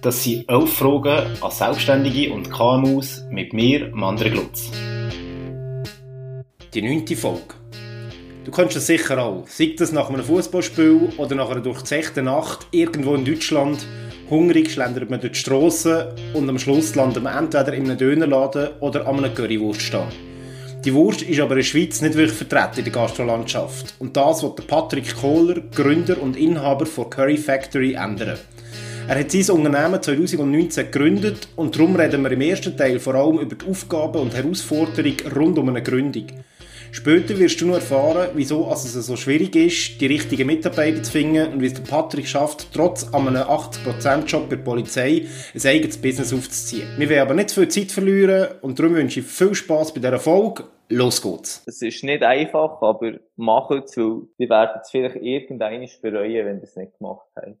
Das sind elf Fragen an Selbstständige und KMUs mit mir, Mandre Glutz. Die neunte Folge. Du kennst es sicher auch. Sei das nach einem Fußballspiel oder nach einer durchzechten Nacht irgendwo in Deutschland. Hungrig schlendert man durch die Strasse und am Schluss landet man entweder in einem Dönerladen oder an einem Currywurststand. Die Wurst ist aber in der Schweiz nicht wirklich vertreten in der Gastrolandschaft. Und das wird Patrick Kohler, Gründer und Inhaber von Curry Factory, ändern. Er hat sein Unternehmen 2019 gegründet und darum reden wir im ersten Teil vor allem über die Aufgaben und Herausforderungen rund um eine Gründung. Später wirst du noch erfahren, wieso es so schwierig ist, die richtigen Mitarbeiter zu finden und wie es Patrick schafft, trotz einem 80%-Job bei der Polizei ein eigenes Business aufzuziehen. Wir werden aber nicht viel Zeit verlieren und darum wünsche ich viel Spaß bei dieser Folge. Los geht's. Es ist nicht einfach, aber machen es, weil wir werden es vielleicht irgendwann bereuen, wenn wir es nicht gemacht haben.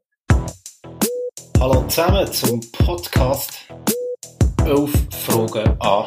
Hallo zusammen zum Podcast 11 Fragen an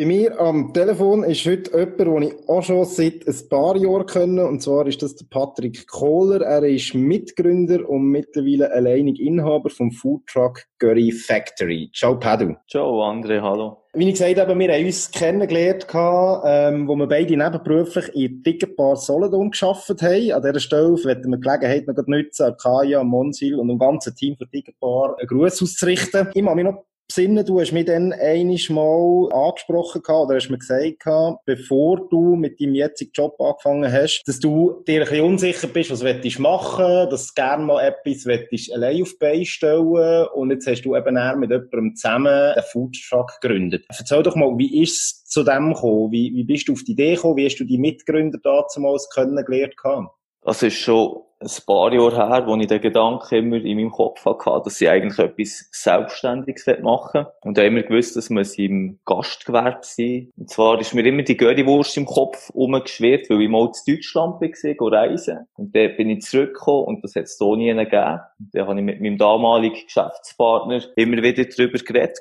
bei mir am Telefon ist heute jemand, den ich auch schon seit ein paar Jahren kenne. Und zwar ist das der Patrick Kohler. Er ist Mitgründer und mittlerweile alleinig Inhaber vom Foodtruck Curry Factory. Ciao, Padu. Ciao, André. Hallo. Wie ich gesagt habe, wir haben uns kennengelernt, ähm, wo wir beide nebenberuflich in Tickebar Solothurn geschafft haben. An dieser Stelle werden wir die Gelegenheit noch nutzen, Kaya, Monsil und dem ganzen Team von Tickebar einen Gruß auszurichten. Ich habe mich noch besinnen, du hast mich dann einiges Mal angesprochen gehabt, oder hast mir gesagt gehabt, bevor du mit deinem jetzigen Job angefangen hast, dass du dir ein bisschen unsicher bist, was du machen dass du gerne mal etwas willst, allein auf die Beine stellen und jetzt hast du eben mit jemandem zusammen den Foodtruck gegründet. Erzähl doch mal, wie ist es zu dem gekommen? Wie, wie bist du auf die Idee gekommen? Wie hast du die Mitgründer damals kennengelernt gehabt? Das ist schon ein paar Jahre her, wo ich den Gedanken immer in meinem Kopf hatte, dass ich eigentlich etwas Selbstständiges machen will. Und da immer gewusst, dass wir im Gastgewerbe sind. Und zwar ist mir immer die Currywurst im Kopf umgeschwirrt, weil ich mal zu Deutschland war, reisen. Und dann bin ich zurückgekommen und das hat es hier nie gegeben. Und dann habe ich mit meinem damaligen Geschäftspartner immer wieder darüber geredet.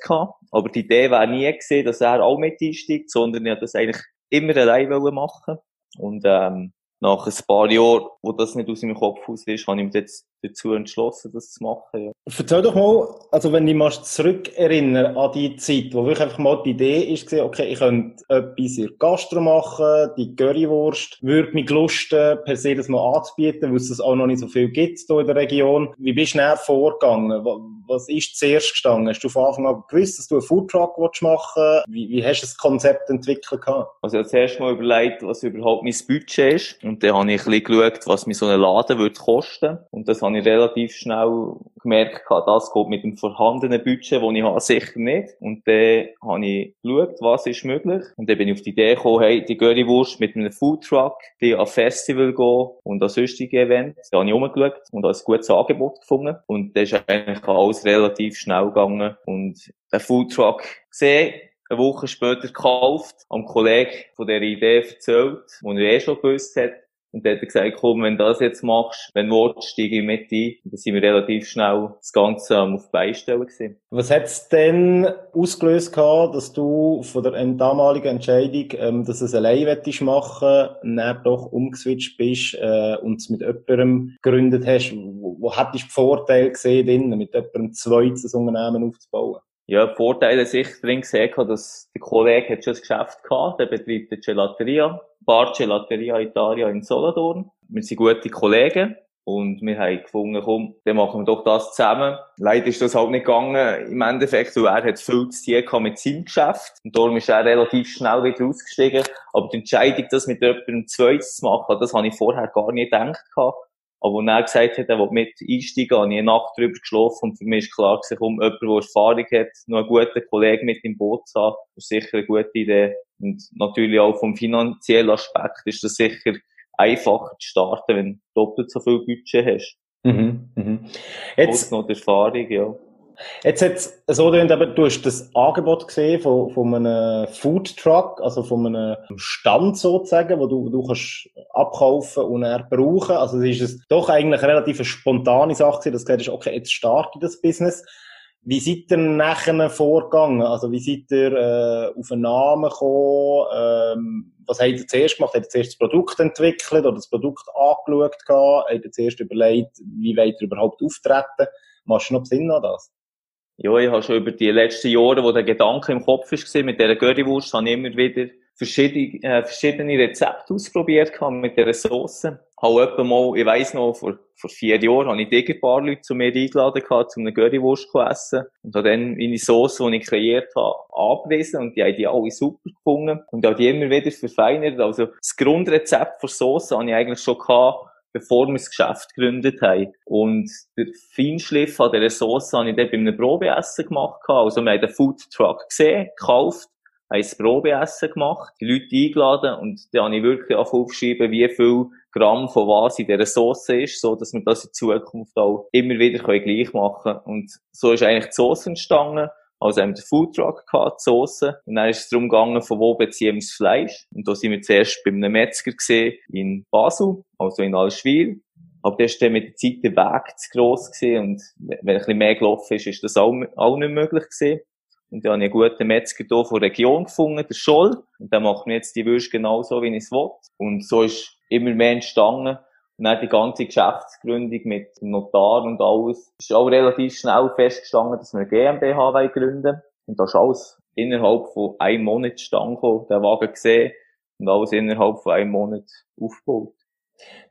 Aber die Idee wäre nie gesehen, dass er auch mit einsteigt, sondern ich wollte das eigentlich immer allein machen. Und, ähm, nach ein paar Jahren, wo das nicht aus meinem Kopf aus ist, habe ich mich jetzt dazu entschlossen, das zu machen. Ja. Erzähl doch mal, also wenn ich mal zurückerinnere an die Zeit, wo wirklich einfach mal die Idee ist, okay, ich könnte etwas in Gastro machen, die Currywurst, würde mich lusten, per se das mal anzubieten, weil es das auch noch nicht so viel gibt hier in der Region. Wie bist du näher vorgegangen? Was ist zuerst gestanden? Hast du von Anfang an gewusst, dass du einen Foodtruck machen willst? Wie, wie hast du das Konzept entwickelt? Gehabt? Also ich habe zuerst mal überlegt, was überhaupt mein Budget ist. Und dann habe ich ein bisschen geschaut, was mir so ein Laden würde kosten. Und das habe ich relativ schnell gemerkt, das geht mit dem vorhandenen Budget, das ich habe, sicher nicht. Und dann habe ich geschaut, was ist möglich. Und dann bin ich auf die Idee gekommen, hey, die Currywurst mit einem Foodtruck, die an Festival gehen und an sonstige Events. Da habe ich umgeschaut und ein gutes Angebot gefunden. Und das ist eigentlich alles relativ schnell gegangen. Und den Foodtruck gesehen, eine Woche später gekauft, am Kollegen von dieser Idee erzählt, wo er eh schon gewusst hat, und dann hat er gesagt, komm, wenn du das jetzt machst, wenn du willst, steige ich mit ein. Und dann sind wir relativ schnell das Ganze ähm, auf die Beistellen gewesen. Was hat es denn ausgelöst gehabt, dass du von der damaligen Entscheidung, ähm, dass du es allein machen machen, dann doch umgeswitcht bist äh, und es mit jemandem gegründet hast? Wo, wo hättest du die Vorteile gesehen, mit jemandem zweites Unternehmen aufzubauen? Ja, Vorteile sicher drin gesehen, dass der Kollege hat schon ein Geschäft gehabt, der betreibt eine Gelateria Bar Gelateria Italia in Solothurn. Wir sind gute Kollegen. Und wir haben gefunden, komm, dann machen wir doch das zusammen. Leider ist das halt nicht gegangen. Im Endeffekt, weil er hat viel zu tun mit seinem Geschäft. Und darum ist er relativ schnell wieder ausgestiegen. Aber die Entscheidung, das mit jemandem zweites zu machen, das habe ich vorher gar nicht gedacht. Aber als er gesagt hat, er will mit einsteigen, habe ich eine Nacht drüber geschlafen und für mich ist klar gewesen, um jemand, der Erfahrung hat, noch einen guten Kollegen mit im Boot zu haben, ist sicher eine gute Idee. Und natürlich auch vom finanziellen Aspekt ist das sicher einfacher zu starten, wenn du doppelt so viel Budget hast. Mhm, mhm. Jetzt noch die Erfahrung, ja. Jetzt hat es so drin, aber du hast das Angebot gesehen von, von einem Food Truck, also von einem Stand sozusagen, wo du, du kannst abkaufen und er brauchen. Also es ist es doch eigentlich eine relativ spontane Sache gewesen, dass du gesagt hast, okay, jetzt starte ich das Business. Wie seid ihr nachher vorgegangen? Also wie seid ihr äh, auf einen Namen gekommen? Ähm, was habt ihr zuerst gemacht? Habt ihr zuerst das Produkt entwickelt oder das Produkt angeschaut? Habt ihr zuerst überlegt, wie wollt ihr überhaupt auftreten? Machst du noch Sinn an das? Ja, ich habe schon über die letzten Jahre, wo der Gedanke im Kopf war, mit dieser Currywurst, habe ich immer wieder verschiedene, äh, verschiedene Rezepte ausprobiert mit dieser Sauce. Habe etwa mal, ich weiss noch, vor, vor vier Jahren habe ich ein paar Leute zu mir eingeladen gehabt, um eine Currywurst zu essen. Und habe dann meine Sauce, die ich kreiert habe, angewiesen und die haben die alle super gefunden. Und habe die immer wieder verfeinert. Also das Grundrezept für Sauce habe ich eigentlich schon gehabt, bevor wir das Geschäft gegründet haben. Und der Feinschliff an dieser Sauce habe ich dann bei einem Probeessen gemacht. Also wir haben den Food Truck gesehen, gekauft, haben ein Probeessen gemacht, die Leute eingeladen und dann habe ich wirklich aufgeschrieben, wie viel Gramm von was in dieser Sauce ist, so dass wir das in Zukunft auch immer wieder gleich machen können. Und so ist eigentlich die Sauce entstanden. Also haben wir Foodtruck gehabt, die Sauce. Und dann ist es darum gegangen, von wo beziehen wir das Fleisch. Und da sind wir zuerst bei einem Metzger gesehen in Basel, also in Allschwil. Aber das ist dann mit der Zeit der Weg zu gross gewesen. Und wenn ein bisschen mehr gelaufen ist, ist das auch, auch nicht möglich gewesen. Und dann habe ich einen guten Metzger hier von der Region gefunden, der Scholl. Und dann machen wir jetzt die Würste genau so, wie ich es will. Und so ist immer mehr entstanden. Und dann die ganze Geschäftsgründung mit Notar und alles. Ist auch relativ schnell festgestanden, dass wir eine GmbH gründen Und das ist alles innerhalb von einem Monat gekommen, den Wagen gesehen und alles innerhalb von einem Monat aufgebaut.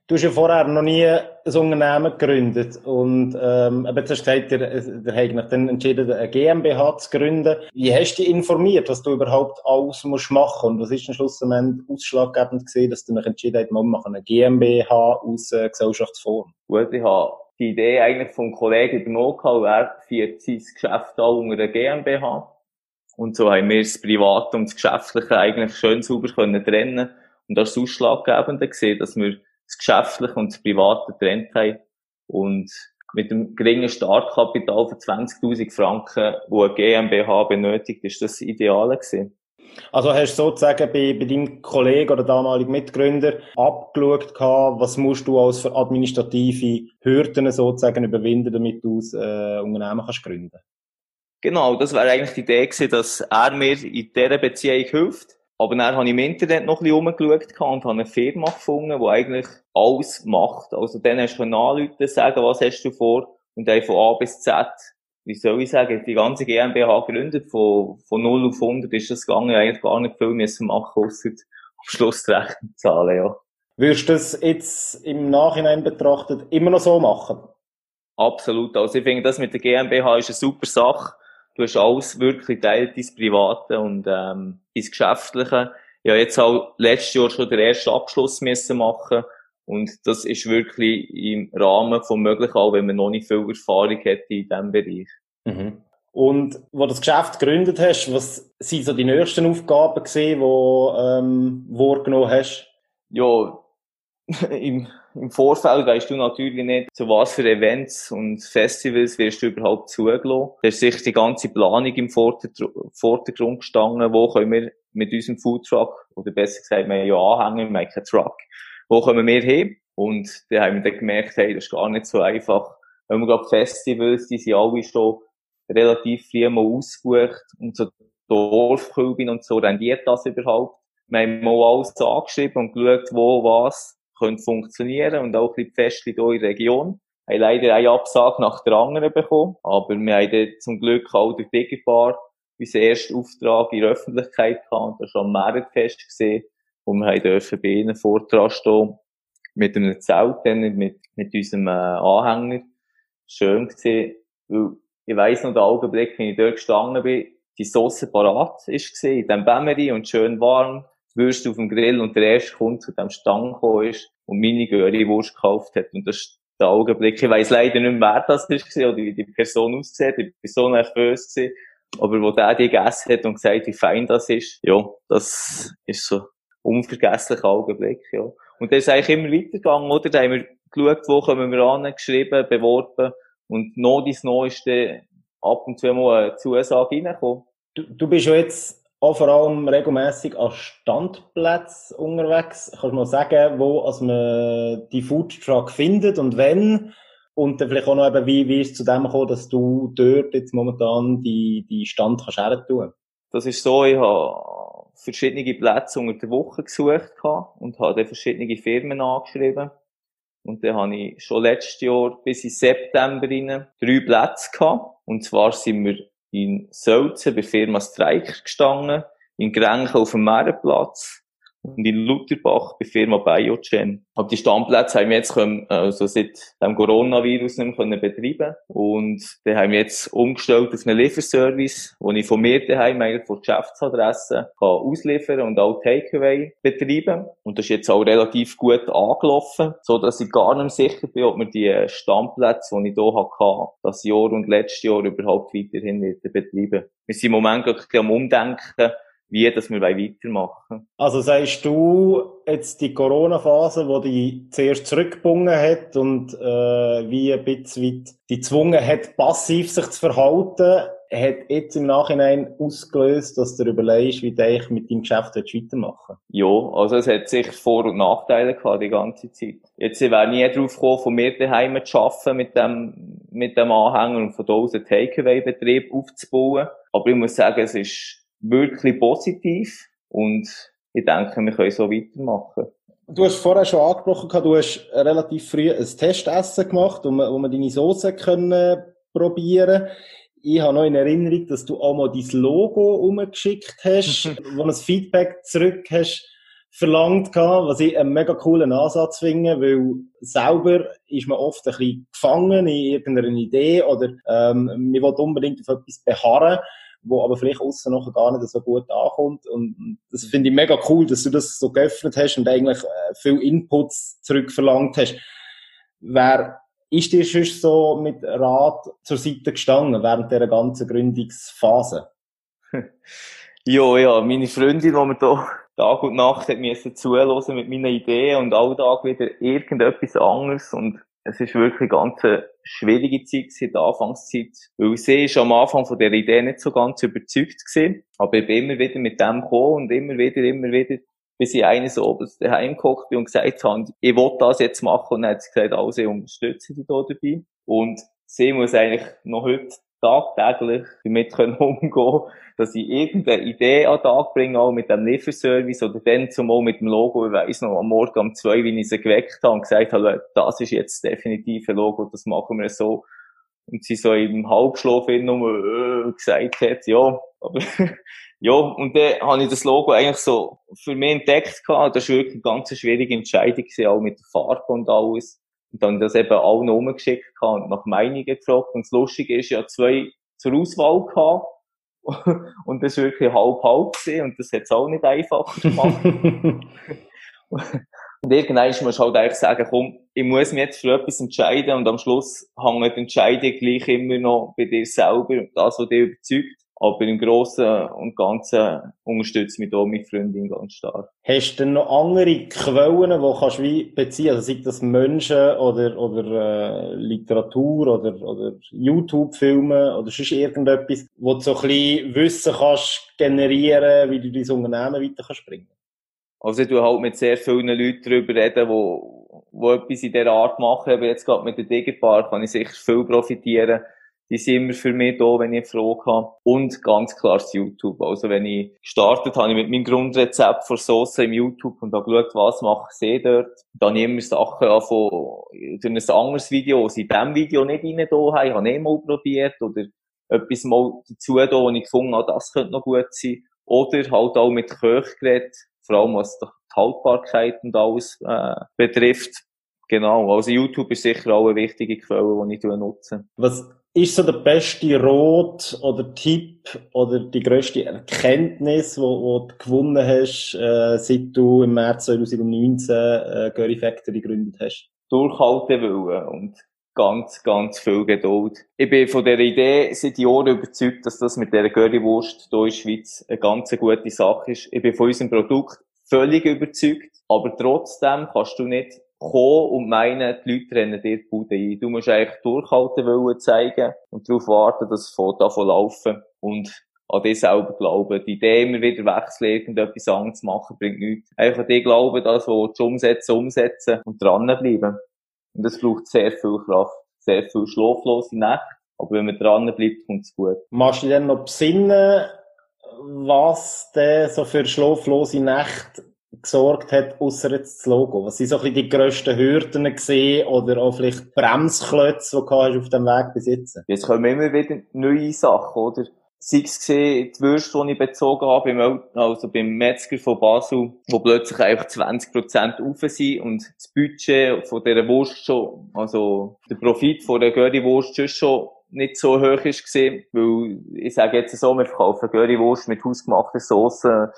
Du hast ja vorher noch nie ein Unternehmen gegründet und ähm, jetzt hast du gesagt, der, der hat dann entschieden, eine GmbH zu gründen. Wie hast du dich informiert, was du überhaupt alles musst machen und was ist am Schluss am Ende ausschlaggebend gesehen, dass du dich entschieden hast, wir machen eine GmbH aus äh, Gesellschaftsform? Gut, ich habe die Idee eigentlich vom Kollegen übernommen gehabt, er führt sein Geschäft auch unter einer GmbH. Und so haben wir das Private und das Geschäftliche eigentlich schön sauber können trennen und das ausschlaggebend gesehen, dass wir das Geschäftliche und das Private getrennt haben. Und mit dem geringen Startkapital von 20.000 Franken, wo eine GmbH benötigt, ist das, Ideale gewesen. Also hast du sozusagen bei, bei deinem Kollegen oder damaligen Mitgründer abgeschaut gehabt, was musst du als für administrative Hürden sozusagen überwinden, damit du ein äh, Unternehmen kannst gründen? Genau, das wäre eigentlich die Idee gewesen, dass er mir in dieser Beziehung hilft aber dann habe ich im Internet noch ein bisschen rumgeschaut und habe eine Firma gefunden, die eigentlich alles macht. Also dann hast du anrufen, sagen, was hast du vor? Und dann von A bis Z, wie soll ich sagen, die ganze GmbH gegründet, von, von 0 auf 100 ist das gegangen, eigentlich gar nicht viel müssen machen, außer am Schluss die Rechnung zahlen, ja. Würdest du das jetzt im Nachhinein betrachtet immer noch so machen? Absolut. Also ich finde, das mit der GmbH ist eine super Sache du hast alles wirklich teilt, dein Private und ähm, dein Geschäftliche. Ja, jetzt auch letztes Jahr schon den ersten Abschluss müssen machen und das ist wirklich im Rahmen vom Möglichen, auch wenn man noch nicht viel Erfahrung hat in diesem Bereich. Mhm. Und wo du das Geschäft gegründet hast, was sind so die nächsten Aufgaben gesehen, die ähm, wahrgenommen hast? Ja, im, im Vorfeld weißt du natürlich nicht, zu was für Events und Festivals wirst du überhaupt zugelassen. Da ist sicher die ganze Planung im Vordergrund gestanden, wo können wir mit unserem Foodtruck, oder besser gesagt, wir haben ja Anhänger, wir haben keinen Truck, wo kommen wir hin? Und da haben wir dann gemerkt, hey, das ist gar nicht so einfach. Wenn wir gerade Festivals, die sind alle schon relativ früh mal ausgebucht und so Dorfkübin und so, rendiert das überhaupt? Wir haben mal alles angeschrieben und geschaut, wo, was könnte funktionieren und auch ein bisschen hier in der Region. Wir haben leider eine Absage nach der anderen bekommen, aber wir haben zum Glück auch durch Digibar unseren ersten Auftrag in der Öffentlichkeit gehabt das war am Meritfest gesehen, wo wir haben dürfen bei ihnen Vortrag stehen mit einem Zelt, mit, mit unserem äh, Anhänger. Schön gesehen, weil ich weiss noch den Augenblick, wenn ich dort gestanden bin, die Sauce parat gesehen, in dem Bämmeri und schön warm. Würst auf dem Grill und der erste Kunde zu dem Stand gekommen ist und meine Göri-Wurst gekauft hat. Und das ist der Augenblick. Ich weiss leider nicht mehr, wer das ist oder wie die Person aussieht. Ich war so nervös gewesen. Aber wo der die gegessen hat und gesagt, wie fein das ist, ja, das ist so ein unvergesslicher Augenblick, ja. Und das ist eigentlich immer weitergegangen, oder? Da haben wir geschaut, wo kommen wir an, geschrieben, beworben. Und noch dies noch ist dann ab und zu mal eine Zusage reingekommen. Du, du bist ja jetzt auch vor allem regelmäßig an Standplätzen unterwegs. Kannst du mal sagen, wo also man die Food Truck findet und wenn? Und dann vielleicht auch noch eben, wie, wie ist es zu dem gekommen, dass du dort jetzt momentan die, die Stand kannst tun? Das ist so, ich habe verschiedene Plätze unter der Woche gesucht und habe dann verschiedene Firmen angeschrieben. Und dann habe ich schon letztes Jahr bis in September drei Plätze gehabt. Und zwar sind wir in Sölzen bei Firma Streik gestanden, in Grenchen auf dem Meerenplatz, und in Lutherbach bei Firma Biogen. Aber die Standplätze haben wir jetzt können, also seit dem Coronavirus nicht mehr betreiben und dann haben wir jetzt umgestellt auf einen Lieferservice, wo ich von mir daheim eigentlich von Geschäftsadresse kann ausliefern und auch Takeaway betreiben und das ist jetzt auch relativ gut angelaufen, so dass ich gar nicht sicher bin, ob wir die Standplätze, die ich hier hatte, das Jahr und letztes Jahr überhaupt weiterhin betreiben. Wir sind im Moment gerade am Umdenken, wie dass wir weitermachen Also sagst du jetzt die Corona-Phase, wo die zuerst zurückgebunden hat und äh, wie ein bisschen die gezwungen hat, passiv sich zu verhalten, hat jetzt im Nachhinein ausgelöst, dass du überlegst, wie du mit deinem Geschäft weitermachen Ja, also es hat sich Vor- und Nachteile gehabt die ganze Zeit. Jetzt wäre nie drauf gekommen, von mir daheim zu arbeiten mit dem, mit dem Anhänger und von da aus einen Takeaway-Betrieb aufzubauen. Aber ich muss sagen, es ist wirklich positiv und ich denke, wir können so weitermachen. Du hast vorher schon angesprochen, du hast relativ früh ein Testessen gemacht, wo man, wo man deine Soße können probieren ich habe noch in Erinnerung, dass du auch mal dein Logo umgeschickt hast, wo ein Feedback zurück hast verlangt was ich einen mega coolen Ansatz finde, weil selber ist man oft ein bisschen gefangen in irgendeiner Idee oder ähm, man will unbedingt auf etwas beharren wo aber vielleicht außen noch gar nicht so gut ankommt. Und das finde ich mega cool, dass du das so geöffnet hast und eigentlich äh, viel Inputs zurückverlangt hast. Wer ist dir schon so mit Rat zur Seite gestanden während dieser ganzen Gründungsphase? ja, ja, meine Freundin, die mir da Tag und Nacht hat mir zuhören mit meinen Ideen und all Tag wieder irgendetwas anderes und es ist wirklich eine ganz schwierige Zeit die Anfangszeit. Weil sie ist am Anfang von der Idee nicht so ganz überzeugt gewesen. Aber ich bin immer wieder mit dem gekommen und immer wieder, immer wieder, bis ich eines oben daheim gekocht bin und gesagt habe, ich will das jetzt machen. Und dann hat sie gesagt, also ich unterstütze dich da dabei. Und sie muss eigentlich noch heute tagtäglich damit können umgehen dass ich irgendeine Idee an den Tag bringe, auch mit dem Lieferservice oder dann zumal mit dem Logo. Ich weiss noch, am Morgen um zwei, wie ich sie geweckt habe und gesagt habe, das ist jetzt definitiv ein Logo, das machen wir so. Und sie so im Halbschlaf nur äh, gesagt hat, ja, aber ja, und dann habe ich das Logo eigentlich so für mich entdeckt gehabt. Das war wirklich eine ganz schwierige Entscheidung auch mit der Farbe und alles. Und dann das eben allen umgeschickt und nach Meinungen gefragt. Und das Lustige ist, ja zwei zur Auswahl gehabt. und das war wirklich halb-halb gewesen. Und das hat es auch nicht einfach gemacht. und irgendwann muss man halt eigentlich sagen, komm, ich muss mich jetzt für etwas entscheiden und am Schluss hängt die Entscheidung gleich immer noch bei dir selber und das, was dich überzeugt. Aber im Großen und Ganzen unterstützt mich da meine Freundin ganz stark. Hast du denn noch andere Quellen, die kannst du wie beziehen? Also sei das Menschen oder, oder äh, Literatur oder, oder YouTube-Filme oder sonst irgendetwas, wo du so ein bisschen Wissen kannst generieren, wie du dein Unternehmen weiter kannst bringen? Also ich tue halt mit sehr vielen Leuten darüber reden, die, die etwas in dieser Art machen. Aber jetzt gerade mit der Digipark kann ich sicher viel profitieren die sind immer für mich da, wenn ich eine Frage habe. Und ganz klar das YouTube. Also wenn ich gestartet habe, ich mit meinem Grundrezept für Soße im YouTube und habe geschaut, was mache ich dort. Dann habe ich immer Sachen von, durch ein anderes Video, was in diesem Video nicht rein da habe. Ich habe nicht mal probiert oder etwas mal dazu da, wo ich gefunden habe, das könnte noch gut sein. Oder halt auch mit Köchgerät, vor allem was die Haltbarkeit und alles äh, betrifft. Genau, also YouTube ist sicher auch eine wichtige Quelle, die ich nutze. Was ist so der beste Rot oder Tipp oder die grösste Erkenntnis, die du gewonnen hast, äh, seit du im März 2019 äh, Curry Factory gegründet hast? Durchhalten wollen und ganz, ganz viel Geduld. Ich bin von der Idee seit Jahren überzeugt, dass das mit der Currywurst hier in der Schweiz eine ganz gute Sache ist. Ich bin von unserem Produkt völlig überzeugt, aber trotzdem kannst du nicht kommen und meinen, die Leute rennen dir die Bude ein. Du musst eigentlich durchhalten wollen zeigen und darauf warten, dass es davon laufen und an dich selber glauben. Die Idee immer wieder wechseln, irgendetwas anderes machen, bringt nichts. Einfach an dich glauben, das, was du umsetzen, umsetzen und dranbleiben. Und das braucht sehr viel Kraft, sehr viel schlaflose Nächte. Aber wenn man dranbleibt, kommt es gut. Machst du dir noch besinnen, was denn so für schlaflose Nächte gesorgt hat, außer jetzt das Logo? Was sind so ein bisschen die grössten Hürden gesehen oder auch vielleicht Bremsklötze, die du auf dem Weg bis jetzt? Jetzt kommen immer wieder neue Sachen, oder? sei es gesehen, die Würste, die ich bezogen habe, also beim Metzger von Basel, wo plötzlich einfach 20% rauf sind und das Budget von dieser Wurst schon, also der Profit von der Göri-Wurst schon nicht so hoch ist gesehen, weil ich sage jetzt so, wir verkaufen Göri-Wurst mit hausgemachter Soße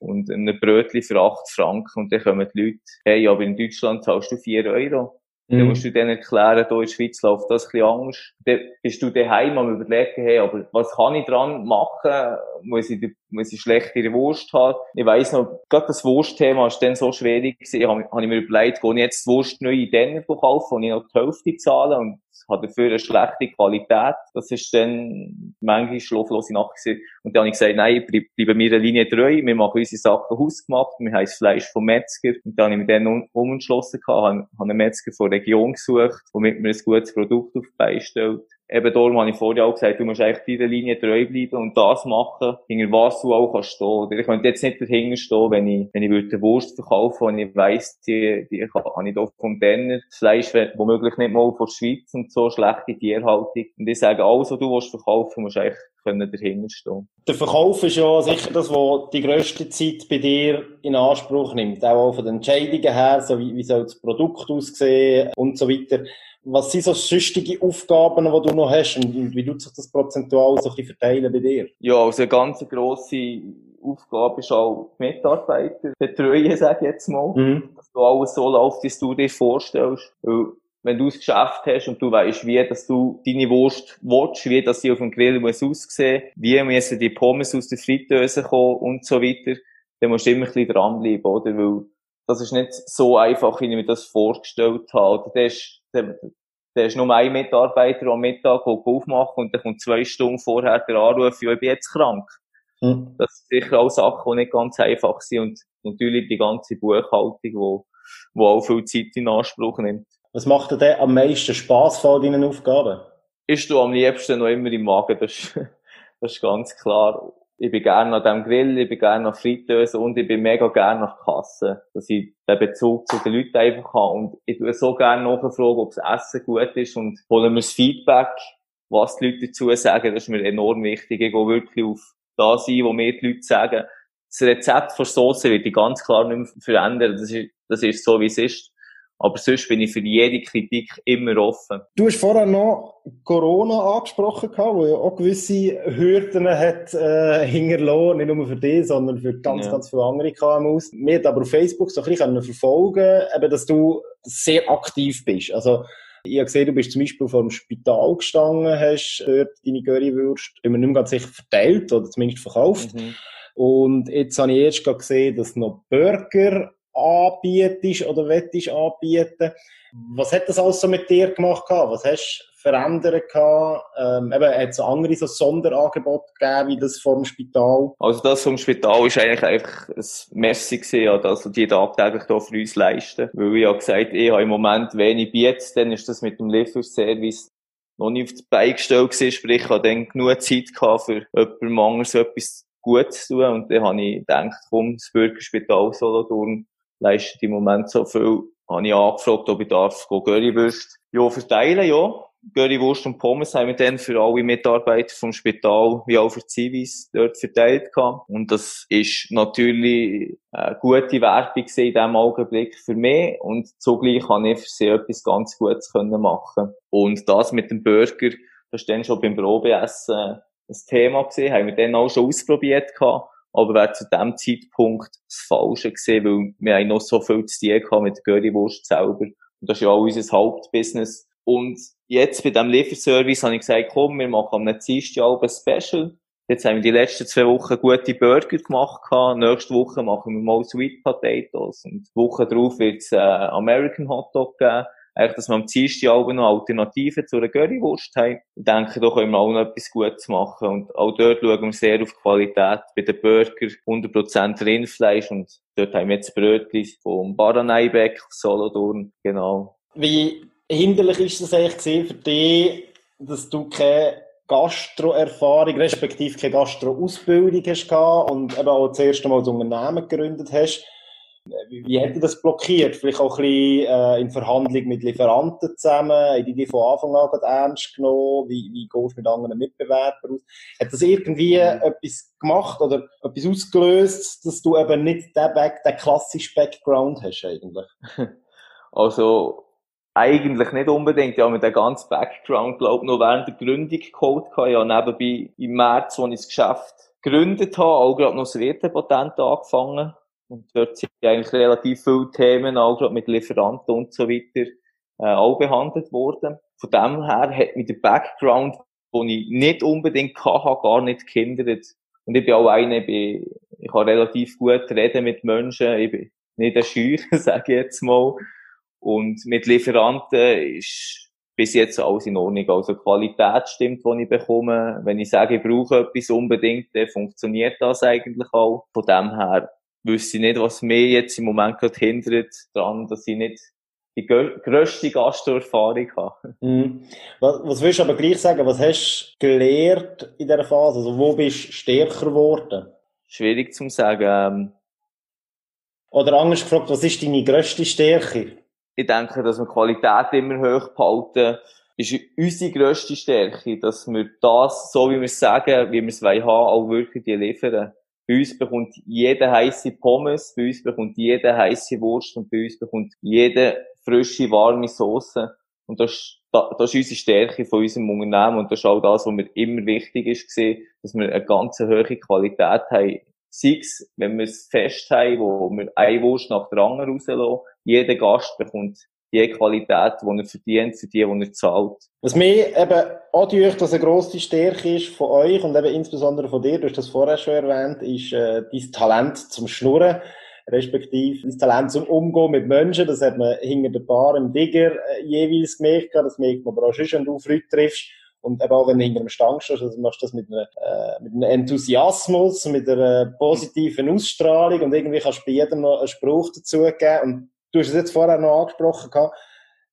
und einem Brötchen für 8 Franken und dann kommen die Leute, hey, aber in Deutschland zahlst du 4 Euro. Dann musst du denen erklären, hier in der Schweiz läuft das ein bisschen anders. Dann bist du daheim am überlegen, hey, aber was kann ich dran machen? Muss ich, muss ich schlechtere Wurst haben? Ich weiss noch, gerade das Wurstthema ist dann so schwierig gewesen, habe hab ich mir überlegt, gehe ich jetzt die Wurst neu in Denner kaufen, wo ich noch die Hälfte zahle und hat dafür eine schlechte Qualität. Das ist dann manchmal schlaflose Nacht gewesen. Und dann habe ich gesagt, nein, bleib, bleiben wir der Linie treu, wir machen unsere Sachen hausgemacht, wir haben das Fleisch vom Metzger. Und dann habe ich mich dann umentschlossen gehabt, habe, habe einen Metzger von der Region gesucht, womit mir ein gutes Produkt auf die Beine stellt eben darum habe ich vorher auch gesagt, du musst eigentlich dieser Linie treu bleiben und das machen, hinter was du auch kannst stehen. Ich könnte jetzt nicht dahinter stehen, wenn ich, wenn ich würde Wurst verkaufen und ich weiss, die, die habe ich doch vom Denner, das Fleisch womöglich nicht mal von der Schweiz und so, schlechte Tierhaltung. Und ich sage, alles, was du willst verkaufen, musst eigentlich können dahinter stehen. Der Verkauf ist ja sicher das, was die grösste Zeit bei dir in Anspruch nimmt. Auch von den Entscheidungen her, so wie, wie soll das Produkt aussehen und so weiter. Was sind so sonstige Aufgaben, die du noch hast und wie tut sich das prozentual so ein bisschen verteilen bei dir? Ja, also eine ganz grosse Aufgabe ist auch Mitarbeiter betreuen, sage ich jetzt mal. Mhm. Dass du alles so läuft, wie du dir vorstellst. Weil wenn du das Geschäft hast und du weißt, wie dass du deine Wurst willst, wie dass sie auf dem Grill muss aussehen, wie müssen die Pommes aus der Fritteuse kommen und so weiter, dann musst du immer ein bisschen dranbleiben, oder? Weil das ist nicht so einfach, wie ich mir das vorgestellt habe. Oder das ist der, der ist nur ein Mitarbeiter am Mittag, der aufmacht und dann kommt zwei Stunden vorher der Anruf, ja, ich bin jetzt krank. Mhm. Das sind sicher auch Sachen, die nicht ganz einfach sind und natürlich die ganze Buchhaltung, die, die auch viel Zeit in Anspruch nimmt. Was macht dir denn am meisten Spass von deinen Aufgaben? Ist du am liebsten noch immer im Magen, das ist, das ist ganz klar ich bin gerne an dem Grill, ich bin gerne an Fritteuse und ich bin mega gerne nach Kasse, dass ich den Bezug zu den Leuten einfach habe. Und ich tue so gerne nachfragen, ob das Essen gut ist und holen mir das Feedback, was die Leute dazu sagen, das ist mir enorm wichtig. Ich gehe wirklich auf das ein, wo mir die Leute sagen. Das Rezept von Soße wird ich ganz klar nicht mehr verändern. Das ist, das ist so, wie es ist. Aber sonst bin ich für jede Kritik immer offen. Du hast vorher noch Corona angesprochen, wo ja auch gewisse Hürden hat äh, hinterlassen, nicht nur für dich, sondern für ganz, ja. ganz viele andere KMUs. Wir haben aber auf Facebook so ein bisschen verfolgen eben, dass du sehr aktiv bist. Also, ich habe gesehen, du bist zum Beispiel vor dem Spital gestanden, hast dort deine Currywurst immer nicht mehr ganz sicher verteilt oder zumindest verkauft. Mhm. Und jetzt habe ich erst gesehen, dass noch Burger anbietest oder wettest anbieten. Was hat das alles so mit dir gemacht? Was hast du verändert? Ähm, eben, hat es andere so Sonderangebote gegeben, wie das vom Spital? Also das vom Spital ist eigentlich einfach ein Messi gewesen, dass die tagtäglich hier für uns leisten. Weil ich habe gesagt, ich habe im Moment wenig Biets, dann ist das mit dem Lieferservice noch nicht auf die Beine gestellt gewesen, sprich, ich hatte dann genug Zeit gehabt, für jemandem anderes etwas Gutes zu tun. Und dann habe ich gedacht, komm, das Bürgerspital Solothurn leistet im Moment so viel. Habe ich angefragt, ob ich darf Currywurst ja, verteilen, ja. Currywurst und Pommes haben wir dann für alle Mitarbeiter vom Spital wie auch für Zivis dort verteilt gehabt. Und das ist natürlich eine gute Werbung in diesem Augenblick für mich und zugleich kann ich für sie etwas ganz Gutes machen Und das mit dem Burger, das war dann schon beim Probeessen ein Thema gewesen, haben wir dann auch schon ausprobiert gehabt aber wäre zu dem Zeitpunkt das Falsche gesehen, weil wir haben noch so viel zu tun gehabt mit Currywurst selber. Und das ist ja auch unser Hauptbusiness. Und jetzt bei diesem Lieferservice habe ich gesagt, komm, wir machen am Dienstag ein Special. Jetzt haben wir die letzten zwei Wochen gute Burger gemacht. Nächste Woche machen wir mal Sweet Potatoes. Und die Woche darauf wird es äh, American Hot Dog geben eigentlich, dass wir am Dienstag auch noch Alternativen zu einer Currywurst haben. Ich denke, da können wir auch noch etwas Gutes machen. Und auch dort schauen wir sehr auf die Qualität. Bei den Burger 100% Rindfleisch und dort haben wir jetzt Brötchen vom Baraneibeck, Solothurn, genau. Wie hinderlich ist das eigentlich für dich, dass du keine Gastro-Erfahrung, respektive keine Gastro-Ausbildung hast und eben auch das erste Mal das Unternehmen gegründet hast? Wie, wie hätte das blockiert? Vielleicht auch ein bisschen äh, in Verhandlung mit Lieferanten zusammen? Haben die die von Anfang an ernst genommen? Wie, wie gehst du mit anderen Mitbewerbern aus? Hat das irgendwie etwas gemacht oder etwas ausgelöst, dass du eben nicht den, Back, den klassischen Background hast eigentlich? Also, eigentlich nicht unbedingt. Ja, mit dem ganzen Background, glaube ich, noch während der Gründung geholt. Ja, nebenbei im März, als ich das Geschäft gegründet habe, auch gerade noch das Wirtepatent angefangen. Und dort sind eigentlich relativ viele Themen, auch gerade mit Lieferanten und so weiter, äh, auch behandelt worden. Von dem her hat mich der Background, den ich nicht unbedingt hatte, gar nicht gehindert. Und ich bin auch einer, ich, bin, ich kann relativ gut reden mit Menschen, ich bin nicht ein Scheuer, sage ich jetzt mal. Und mit Lieferanten ist bis jetzt alles in Ordnung. Also Qualität stimmt, die ich bekomme. Wenn ich sage, ich brauche etwas unbedingt, dann funktioniert das eigentlich auch. Von dem her wüsste ich nicht, was mir jetzt im Moment gerade hindert daran, dass ich nicht die grösste Gasterfahrung habe. Mhm. Was, was willst du aber gleich sagen, was hast du gelernt in dieser Phase? Also wo bist du stärker geworden? Schwierig zu sagen. Ähm, Oder anders gefragt, was ist deine grösste Stärke? ich denke, dass wir Qualität immer hoch behalten, ist unsere grösste Stärke, dass wir das, so wie wir es sagen, wie wir es haben, auch wirklich liefern. Bei uns bekommt jeder heiße Pommes, bei uns bekommt jeder heiße Wurst und bei uns bekommt jede frische, warme Soße. Und das, das ist unsere Stärke von unserem Unternehmen und das ist auch das, was mir immer wichtig ist, dass wir eine ganz hohe Qualität haben. Sei es, wenn wir es fest haben, wo wir eine Wurst nach der anderen rauslassen, jeder Gast bekommt die Qualität, die er verdient, für die, die er zahlt. Was mir eben auch dass eine grosse Stärke ist von euch und eben insbesondere von dir, du hast das vorher schon erwähnt, ist äh, dein Talent zum Schnurren, respektive dein Talent zum Umgehen mit Menschen. Das hat man hinter der Bar im Digger äh, jeweils gemerkt, das merkt man aber auch schon, wenn du Freude triffst. Und eben auch wenn du hinter dem Stand stehst, also machst du das mit, einer, äh, mit einem Enthusiasmus, mit einer positiven Ausstrahlung und irgendwie kannst du bei jedem noch einen Spruch dazugeben. Und du hast es jetzt vorher noch angesprochen, gehabt,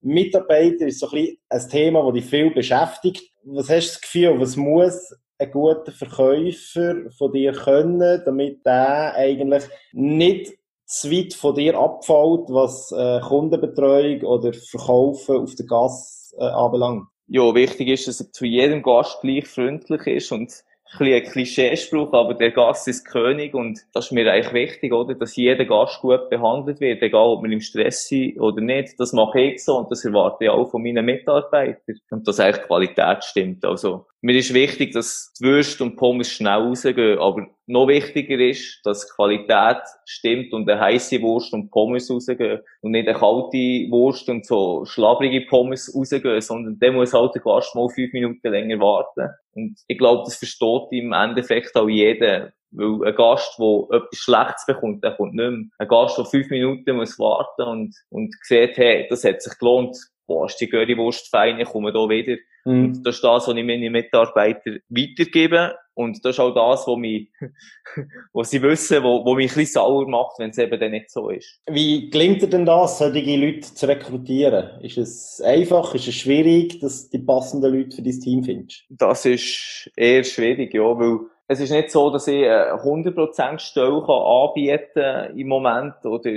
Mitarbeiter ist so ein, bisschen ein Thema, das dich viel beschäftigt. Was hast du das Gefühl, was muss ein guter Verkäufer von dir können, damit der eigentlich nicht zu weit von dir abfällt, was äh, Kundenbetreuung oder Verkaufen auf der Gas äh, anbelangt? Ja, wichtig ist, dass er zu jedem Gast gleich freundlich ist und ein Klischeespruch, aber der Gast ist König und das ist mir eigentlich wichtig, oder? Dass jeder Gast gut behandelt wird, egal ob wir im Stress sind oder nicht. Das mache ich so und das erwarte ich auch von meinen Mitarbeitern. Und dass eigentlich Qualität stimmt. Also, mir ist wichtig, dass die Würste und Pommes schnell rausgehen, aber noch wichtiger ist, dass die Qualität stimmt und eine heiße Wurst und Pommes rausgehen und nicht eine kalte Wurst und so schlabrige Pommes rausgehen, sondern der muss halt der Gast mal fünf Minuten länger warten. Und ich glaube, das versteht im Endeffekt auch jeder. Weil ein Gast, der etwas Schlechtes bekommt, der kommt nicht mehr. Ein Gast, der fünf Minuten muss warten und, und sieht, hey, das hat sich gelohnt, boah, ist die Currywurst fein, ich komme da wieder. Mhm. Und das ist das, was ich meinen Mitarbeitern weitergebe. Und das ist auch das, was, mich, was sie wissen, was, was mich ein bisschen sauer macht, wenn es eben dann nicht so ist. Wie gelingt dir denn das, solche Leute zu rekrutieren? Ist es einfach, ist es schwierig, dass du die passenden Leute für dein Team findest? Das ist eher schwierig, ja, weil es ist nicht so, dass ich eine 100% Stelle anbieten kann im Moment oder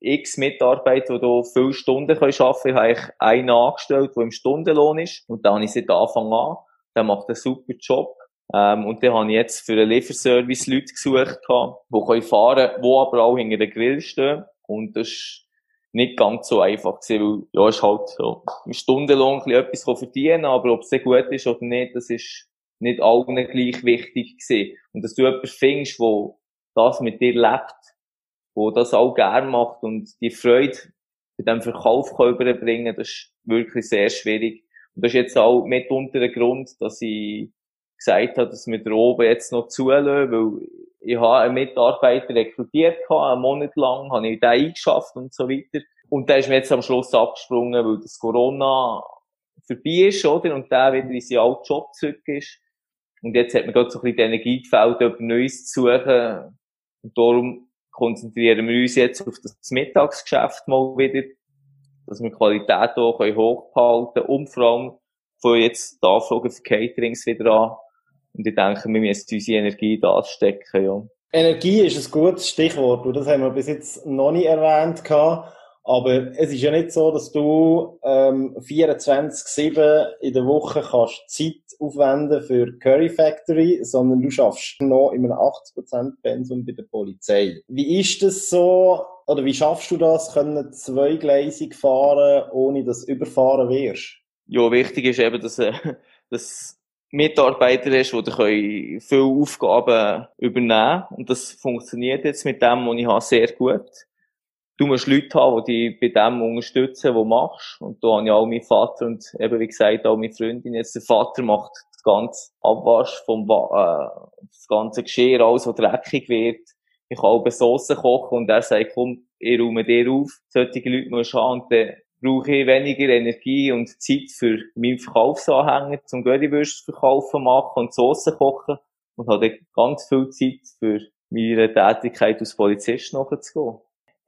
x Mitarbeiter, die hier viele Stunden arbeiten können. Ich habe einen angestellt, der im Stundenlohn ist. Und da habe ich seit Anfang an. Der macht einen super Job. Ähm, und dann habe ich jetzt für einen Lieferservice Leute gesucht, die können fahren, die aber auch hinter dem Grill stehen. Und das ist nicht ganz so einfach gewesen, weil, ja, ist halt so, im Stundenlohn etwas verdienen, aber ob es sehr gut ist oder nicht, das ist nicht allen gleich wichtig gewesen. Und dass du jemanden findest, der das mit dir lebt, wo das auch gern macht und die Freude bei dem Verkauf überbringen, das ist wirklich sehr schwierig. Und das ist jetzt auch mitunter der Grund, dass ich gesagt habe, dass wir da oben jetzt noch zulassen, weil ich habe einen Mitarbeiter rekrutiert, einen Monat lang, habe ich den eingeschafft und so weiter. Und der ist mir jetzt am Schluss abgesprungen, weil das Corona vorbei ist, oder? Und der wieder in seinen alten Job zurück ist. Und jetzt hat man gerade so ein bisschen die Energie gefällt, etwas Neues zu suchen. Und darum konzentrieren wir uns jetzt auf das Mittagsgeschäft mal wieder, dass wir Qualität auch hochhalten können und vor allem von jetzt die Anfragen für Caterings wieder an. Und ich denke, wir müssen unsere Energie da stecken, ja. Energie ist ein gutes Stichwort und das haben wir bis jetzt noch nicht erwähnt gehabt. Aber es ist ja nicht so, dass du ähm, 24-7 in der Woche kannst Zeit aufwenden für Curry Factory, sondern du schaffst noch in einem 80% Pensum bei der Polizei. Wie ist das so, oder wie schaffst du das, können zweigleisig fahren, ohne dass du überfahren wirst? Ja, wichtig ist eben, dass, äh, dass Mitarbeiter hast, die viele Aufgaben übernehmen Und das funktioniert jetzt mit dem, was ich habe, sehr gut. Du musst Leute haben, die dich bei dem unterstützen, was du machst. Und da habe ich auch meinen Vater und eben, wie gesagt, auch meine Freundin. Jetzt der Vater macht das ganze Abwasch vom, äh, das ganze Geschirr, alles, was dreckig wird. Ich kann auch Soße kochen und er sagt, komm, ich räume dir auf. Solche Leute musst du haben und dann brauche ich weniger Energie und Zeit für meinen Verkaufsanhänger zum Currywürst verkaufen machen und Soße kochen und habe dann ganz viel Zeit für meine Tätigkeit als Polizist nachzugehen.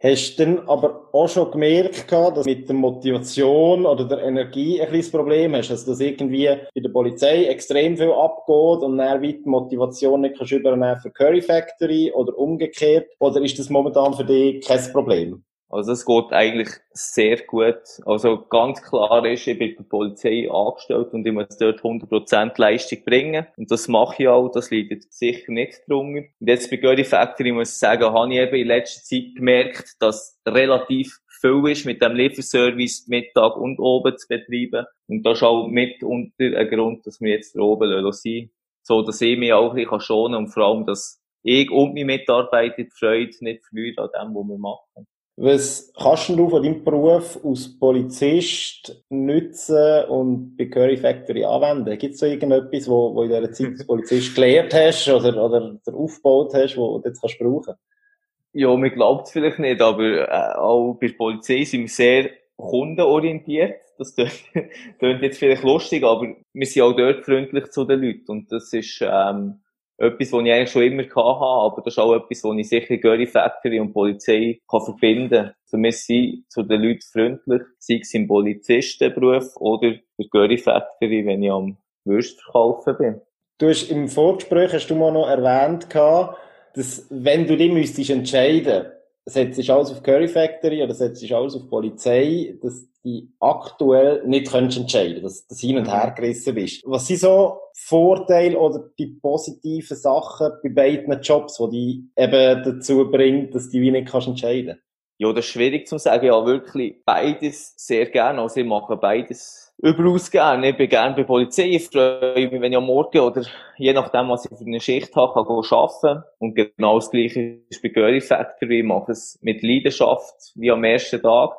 Hast du dann aber auch schon gemerkt, dass mit der Motivation oder der Energie ein kleines Problem hast? Also, dass irgendwie bei der Polizei extrem viel abgeht und dann die Motivation nicht kannst übernehmen für Curry Factory oder umgekehrt? Oder ist das momentan für dich kein Problem? Also es geht eigentlich sehr gut. Also ganz klar ist, ich bin bei der Polizei angestellt und ich muss dort 100% Leistung bringen. Und das mache ich auch, das liegt sicher nicht drunter. Und jetzt bei Göri Factory muss ich sagen, habe ich eben in letzter Zeit gemerkt, dass relativ viel ist, mit dem Lieferservice Mittag und oben zu betreiben. Und das ist auch mit unter ein Grund, dass wir jetzt oben sein So, dass ich mich auch ein bisschen schonen kann und vor allem, dass ich und meine Mitarbeiter die Freude nicht verlieren an dem, was wir machen. Was kannst du von deinem Beruf als Polizist nutzen und bei Curry Factory anwenden? Gibt es da irgendetwas, wo, wo in dieser Zeit als Polizist gelernt hast oder, oder aufgebaut hast, wo du jetzt kannst brauchen Ja, mir glaubt es vielleicht nicht, aber äh, auch bei der Polizei sind wir sehr kundenorientiert. Das klingt jetzt vielleicht lustig, aber wir sind auch dort freundlich zu den Leuten und das ist ähm, etwas, was ich eigentlich schon immer hatte, aber das ist auch etwas, was ich sicher Göri Factory und Polizei kann verbinden kann. Für mich sind zu den Leuten freundlich, sei es im Polizistenberuf oder bei Göri Factory, wenn ich am Würst verkaufen bin. Du hast im Vorgespräch hast du mal noch erwähnt, dass wenn du dich müsstest entscheiden setzt sich alles auf Curry Factory oder setzt sich alles auf Polizei, dass die aktuell nicht entscheiden, dass du hin und her gerissen bist. Was sind so Vorteile oder die positiven Sachen bei beiden Jobs, die dich eben dazu bringen, dass du wie nicht kannst entscheiden? Ja, das ist schwierig zu sagen. Ja, wirklich beides sehr gerne. Also ich mache beides überaus gerne. Ich bin gerne bei Polizei. Ich freue mich, wenn ich am Morgen oder je nachdem, was ich für eine Schicht habe, kann arbeiten. Und genau das Gleiche ist bei Girly Factory. Ich mache es mit Leidenschaft wie am ersten Tag.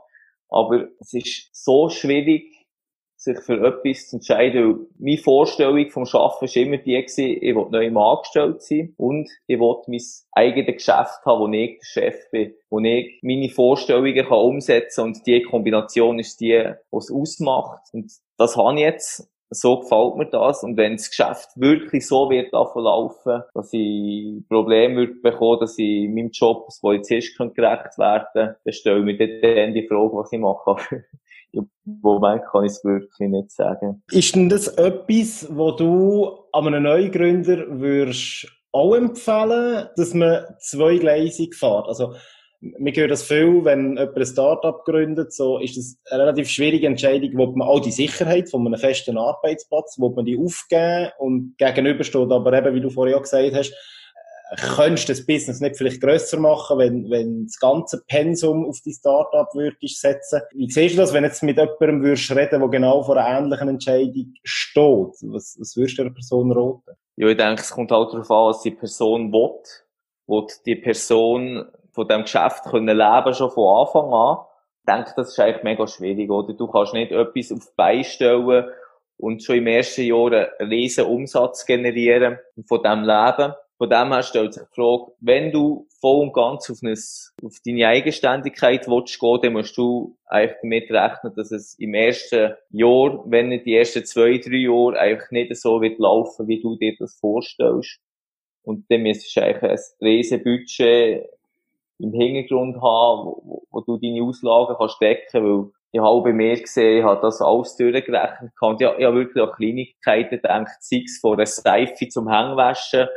Aber es ist so schwierig, sich für etwas zu entscheiden. Weil meine Vorstellung vom Arbeiten war immer die ich will neu im Angestellt sein und ich will mein eigenes Geschäft haben, wo ich der Chef bin, wo ich meine Vorstellungen umsetzen kann und die Kombination ist die, die es ausmacht. Und das habe ich jetzt so gefällt mir das. Und wenn das Geschäft wirklich so wird laufen, dass ich Probleme würde bekommen, dass ich meinem Job als Polizist gerecht werden kann, dann stelle ich mir dann die Frage, was ich mache. im Moment kann ich es wirklich nicht sagen. Ist denn das etwas, wo du an einem Neugründer würdest auch empfehlen, dass man zweigleisig fährt? Also, wir hören das viel, wenn jemand ein Startup gründet, so ist das eine relativ schwierige Entscheidung, wo man auch die Sicherheit von einem festen Arbeitsplatz, wo man die aufgeben und gegenüber steht aber eben, wie du vorher auch gesagt hast, könntest du das Business nicht vielleicht grösser machen, wenn, wenn das ganze Pensum auf die Startup würdest setzen. Wie siehst du das, wenn jetzt mit jemandem würdest reden, der genau vor einer ähnlichen Entscheidung steht? Was, was würdest du der Person raten? Ja, ich denke, es kommt halt darauf an, was die Person will. Will die Person von diesem Geschäft können leben, schon von Anfang an? Ich denke, das ist eigentlich mega schwierig, oder? Du kannst nicht etwas auf die Beine stellen und schon im ersten Jahr einen riesen Umsatz generieren von dem leben. Von dem her stellt sich die Frage, wenn du voll und ganz auf, eine, auf deine Eigenständigkeit willst gehen, dann musst du eigentlich damit rechnen, dass es im ersten Jahr, wenn nicht die ersten zwei, drei Jahre, eigentlich nicht so wird laufen, wie du dir das vorstellst. Und dann müsstest du eigentlich ein riesen Budget im Hintergrund haben, wo, wo du deine Auslagen kannst decken, weil ich habe bei mir gesehen, ich habe das alles durchgerechnet und ich, ich habe wirklich an Kleinigkeiten gedacht, sei es von einer Seife zum Hängewaschen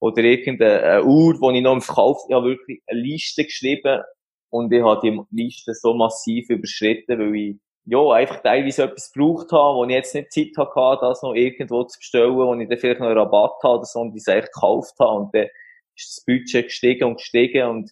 oder irgendeine Uhr, die ich noch im Verkauf, ich habe wirklich eine Liste geschrieben und ich habe die Liste so massiv überschritten, weil ich ja, einfach teilweise etwas gebraucht habe, wo ich jetzt nicht Zeit hatte, das noch irgendwo zu bestellen, wo ich dann vielleicht noch einen Rabatt habe oder so und ich es eigentlich gekauft habe. Und dann ist das Budget gestiegen und gestiegen und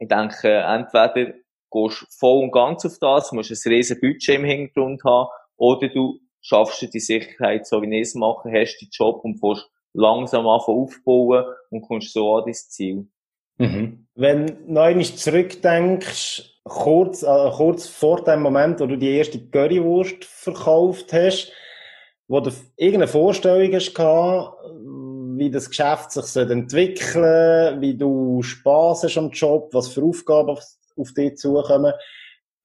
ich denke, entweder gehst du voll und ganz auf das, musst ein riesen Budget im Hintergrund haben oder du schaffst dir die Sicherheit, so wie ich es mache, hast den Job und fährst langsam anfangen aufbauen und kommst so an dein Ziel. Mhm. Wenn du noch zurückdenkst, kurz, äh, kurz vor dem Moment, wo du die erste Currywurst verkauft hast, wo du irgendeine Vorstellung hast wie das Geschäft sich entwickeln wie du Spaß hast am Job, was für Aufgaben auf, auf dich zukommen.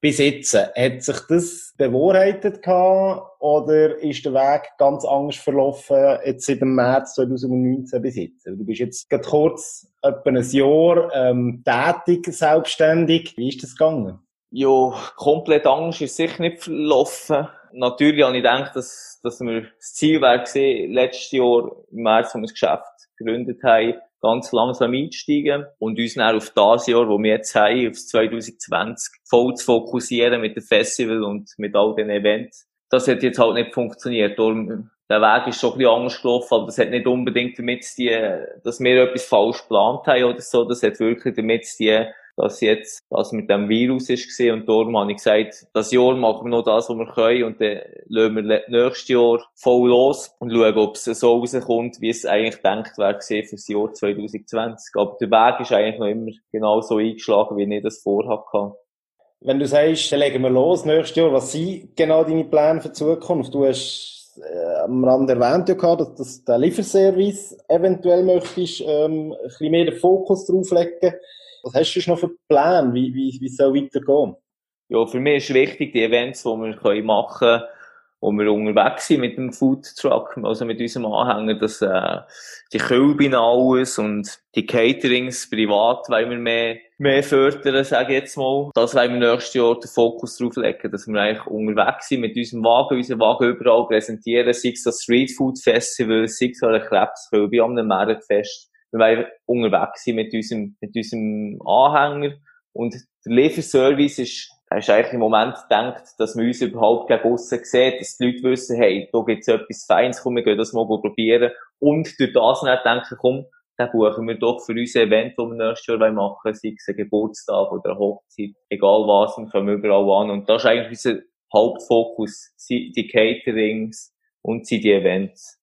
Bis jetzt, hat sich das bewahrheitet gehabt, oder ist der Weg ganz anders verlaufen, jetzt seit dem März 2019 bis jetzt? Du bist jetzt gerade kurz etwa ein Jahr ähm, tätig, selbstständig. Wie ist das gegangen? Ja, komplett anders ist sicher nicht verlaufen. Natürlich habe ich gedacht, dass, dass wir das Ziel gewesen, letztes Jahr im März, als wir das Geschäft gegründet haben, ganz langsam einsteigen und uns dann auf das Jahr, wo wir jetzt haben, auf 2020, voll zu fokussieren mit dem Festival und mit all den Events. Das hat jetzt halt nicht funktioniert. Darum, der Weg ist schon ein bisschen anders gelaufen, aber das hat nicht unbedingt damit zu tun, dass wir etwas falsch geplant haben oder so. Das hat wirklich damit zu tun, dass jetzt das mit dem Virus ist und darum habe ich gesagt, das Jahr machen wir noch das, was wir können und dann lassen wir nächstes Jahr voll los und schauen, ob es so rauskommt, wie es eigentlich denkt wäre für das Jahr 2020. Aber der Weg ist eigentlich noch immer genau so eingeschlagen, wie ich das vorhabe. Wenn du sagst, dann legen wir los nächstes Jahr, was sind genau deine Pläne für die Zukunft? Du hast äh, am Rand erwähnt, ja, dass, dass der Lieferservice eventuell möchtest, ähm, ein bisschen mehr den Fokus drauf legen. Was hast du noch für Pläne? Wie, wie, wie soll weitergehen? Ja, für mich ist wichtig, die Events, die wir machen können, wo wir unterwegs sind mit dem Food Truck, also mit unserem Anhänger, dass äh, die Kölbin alles und die Caterings privat wollen wir mehr, mehr fördern, sage ich jetzt mal. Das wollen wir nächstes Jahr den Fokus drauf legen, dass wir eigentlich unterwegs sind mit unserem Wagen, unseren Wagen überall präsentieren, sei es das Street Food Festival, sei es eine Krebskölbe an einem Meritfest wir wollen unterwegs mit unserem, mit unserem Anhänger. Und der Lieferservice ist, ist eigentlich im Moment gedacht, dass man uns überhaupt gegen aussen sieht, dass die Leute wissen, hey, da gibt's etwas Feines, komm, wir gehen das mal probieren. Und durch das dann denken, komm, dann buchen wir doch für unser Event, das wir nächstes Jahr machen wollen, sei es ein Geburtstag oder eine Hochzeit, egal was, wir kommen überall an. Und das ist eigentlich unser Hauptfokus, die Caterings und die Events.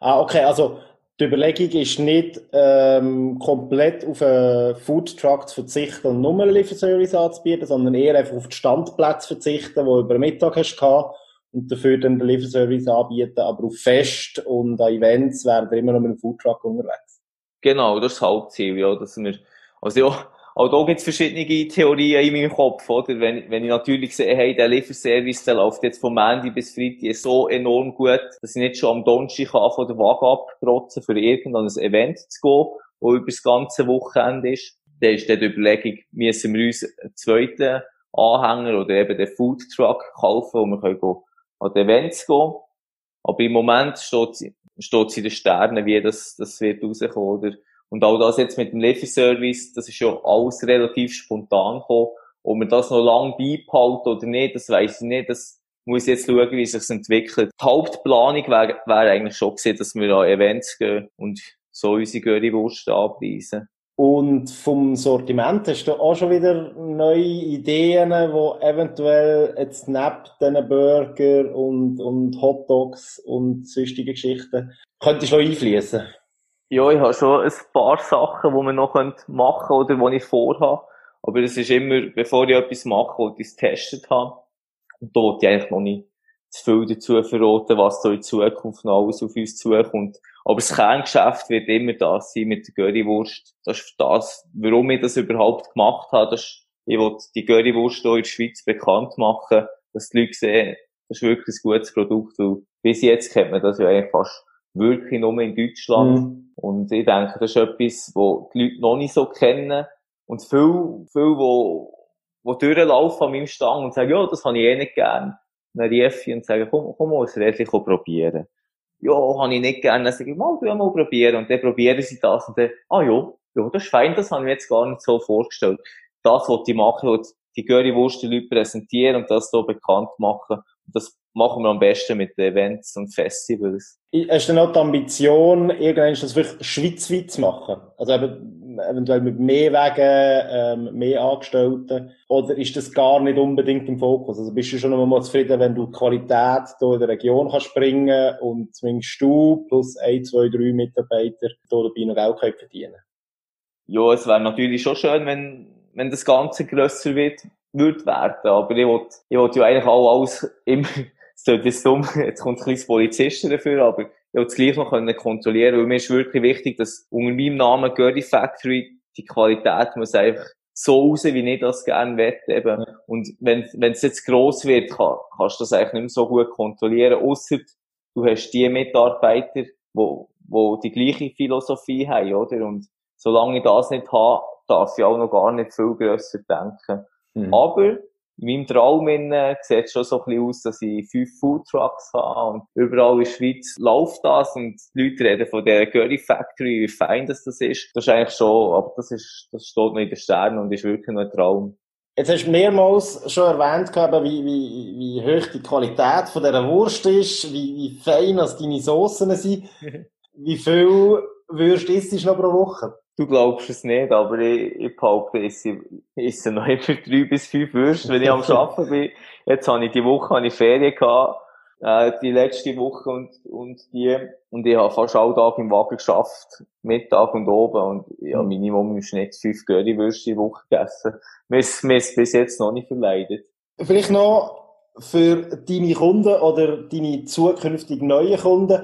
Ah, okay, also die Überlegung ist nicht, ähm, komplett auf einen Foodtruck zu verzichten und nur einen Lieferservice anzubieten, sondern eher einfach auf die Standplätze verzichten, die du über Mittag hast und dafür dann den Lieferservice anbieten, aber auf Fest und an Events werden wir immer noch mit dem Foodtruck unterwegs. Genau, das ist das Hauptziel, ja, dass wir, also ja, auch da gibt es verschiedene Theorien in meinem Kopf, oder? Wenn, wenn ich natürlich sehe, hey, der Lieferservice, der läuft jetzt vom Montag bis Freitag so enorm gut, dass ich nicht schon am Donnerstag von der Waage abprotzen für irgendein Event zu gehen, wo über das ganze Wochenende ist. Dann ist dann die Überlegung, müssen wir uns einen zweiten Anhänger oder eben den Food Truck kaufen, wo wir können an die Events gehen. Aber im Moment steht sie in den Sternen, wie das, das wird rauskommen, oder? Und auch das jetzt mit dem Lieferservice, das ist ja alles relativ spontan gekommen. Ob wir das noch lange beibehalten oder nicht, das weiss ich nicht. Das muss ich jetzt schauen, wie sich entwickelt. Die Hauptplanung wäre wär eigentlich schon gewesen, dass wir an Events gehen und so unsere Currywurst anpreisen. Und vom Sortiment hast du auch schon wieder neue Ideen, wo eventuell jetzt neben diesen Burger und, und Hotdogs und sonstige Geschichten könntest du einfließen? Ja, ich habe schon ein paar Sachen, die man noch machen könnte oder die ich vorhabe. Aber es ist immer, bevor ich etwas mache, wo ich es getestet habe. Und da wollte ich eigentlich noch nicht zu viel dazu verraten, was da in Zukunft noch alles auf uns zukommt. Aber das Kerngeschäft wird immer das sein mit der Currywurst. Das ist das, warum ich das überhaupt gemacht habe. Das ist, ich wollte die Currywurst hier in der Schweiz bekannt machen, dass die Leute sehen, das ist wirklich ein gutes Produkt, weil bis jetzt kennt man das ja eigentlich fast wirklich nur in Deutschland. Mhm. Und ich denke, das ist etwas, was die Leute noch nicht so kennen. Und viel, viel, wo, wo durchlaufen an meinem Stang und sagen, ja, das habe ich eh nicht gern. Dann rief ich und sage, komm, komm mal, das Rädchen probieren. ja, habe ich nicht gerne. Dann sage ich, mal, du mal probieren. Und dann probieren sie das und dann, ah ja, ja, das ist fein, das habe ich mir jetzt gar nicht so vorgestellt. Das, was ich mache, die Currywurst die Leute präsentieren und das hier bekannt machen. Das machen wir am besten mit Events und Festivals. Hast du noch die Ambition, irgendwann das wirklich schweizweit zu machen? Also eben, eventuell mit mehr Wegen, ähm, mehr Angestellten? Oder ist das gar nicht unbedingt im Fokus? Also bist du schon einmal zufrieden, wenn du die Qualität hier in der Region kannst bringen und zumindest du plus ein, zwei, drei Mitarbeiter hier dabei noch Geld verdienen Ja, es wäre natürlich schon schön, wenn, wenn das Ganze grösser wird, wird werden. Aber ich will, ich will ja eigentlich auch alles immer es tut jetzt dumm, jetzt kommt ein kleines Polizisten dafür, aber ich will es gleich noch können kontrollieren, weil mir ist wirklich wichtig, dass unter meinem Namen Curry Factory die Qualität muss einfach so raus, wie ich das gerne wette, eben. Und wenn, es jetzt gross wird, kann, kannst du das eigentlich nicht mehr so gut kontrollieren, ausser du hast die Mitarbeiter, wo, wo die gleiche Philosophie haben, oder? Und solange ich das nicht habe, darf ich auch noch gar nicht viel grösser denken. Mhm. Aber in meinem Traum äh, sieht es schon so ein bisschen aus, dass ich fünf Foodtrucks habe und überall in der Schweiz läuft das und die Leute reden von der Curry Factory, wie fein das, das ist. Das ist eigentlich schon, aber das ist, das steht noch in den Sternen und ist wirklich noch ein Traum. Jetzt hast du mehrmals schon erwähnt, wie, wie, wie hoch die Qualität von dieser Wurst ist, wie, wie fein deine Soßen sind. wie viel Würst isst du noch pro Woche? Du glaubst es nicht, aber ich, ich behaupte, ich esse noch immer drei bis fünf Würste, wenn ich am Arbeiten bin. Jetzt habe ich die Woche habe ich Ferien gehabt, äh, die letzte Woche und, und die, und ich habe fast alle Tage im Wagen geschafft, Mittag und oben, und ich habe Minimum im Schnitt fünf Currywürste die Woche gegessen. Mir ist, mir bis jetzt noch nicht verleidet. Vielleicht noch für deine Kunden oder deine zukünftig neuen Kunden,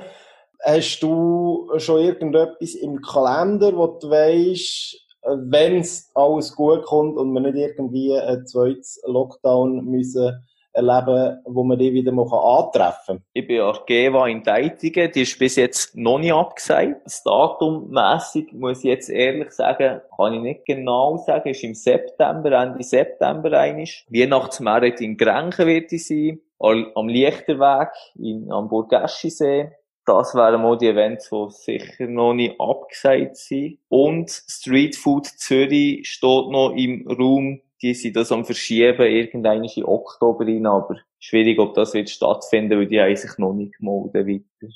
Hast du schon irgendetwas im Kalender, wo du weißt, wenn es alles gut kommt und wir nicht irgendwie ein zweites Lockdown müssen erleben, wo man die wieder mal antreffen kann? Ich bin ja in Deitingen, die ist bis jetzt noch nicht abgesagt. Das Datummässig muss ich jetzt ehrlich sagen, kann ich nicht genau sagen, ist im September, Ende September einig. Weihnachtsmarkt in Grenchen wird ich sein, am Lichterweg in, am Burgeschisee das wären mal die Events, die sicher noch nicht abgesagt sind. Und Street Food Zürich steht noch im Raum. Die sind das am Verschieben, irgendwann in Oktober rein, aber schwierig, ob das wird stattfinden, weil die haben sich noch nicht gemeldet weiter.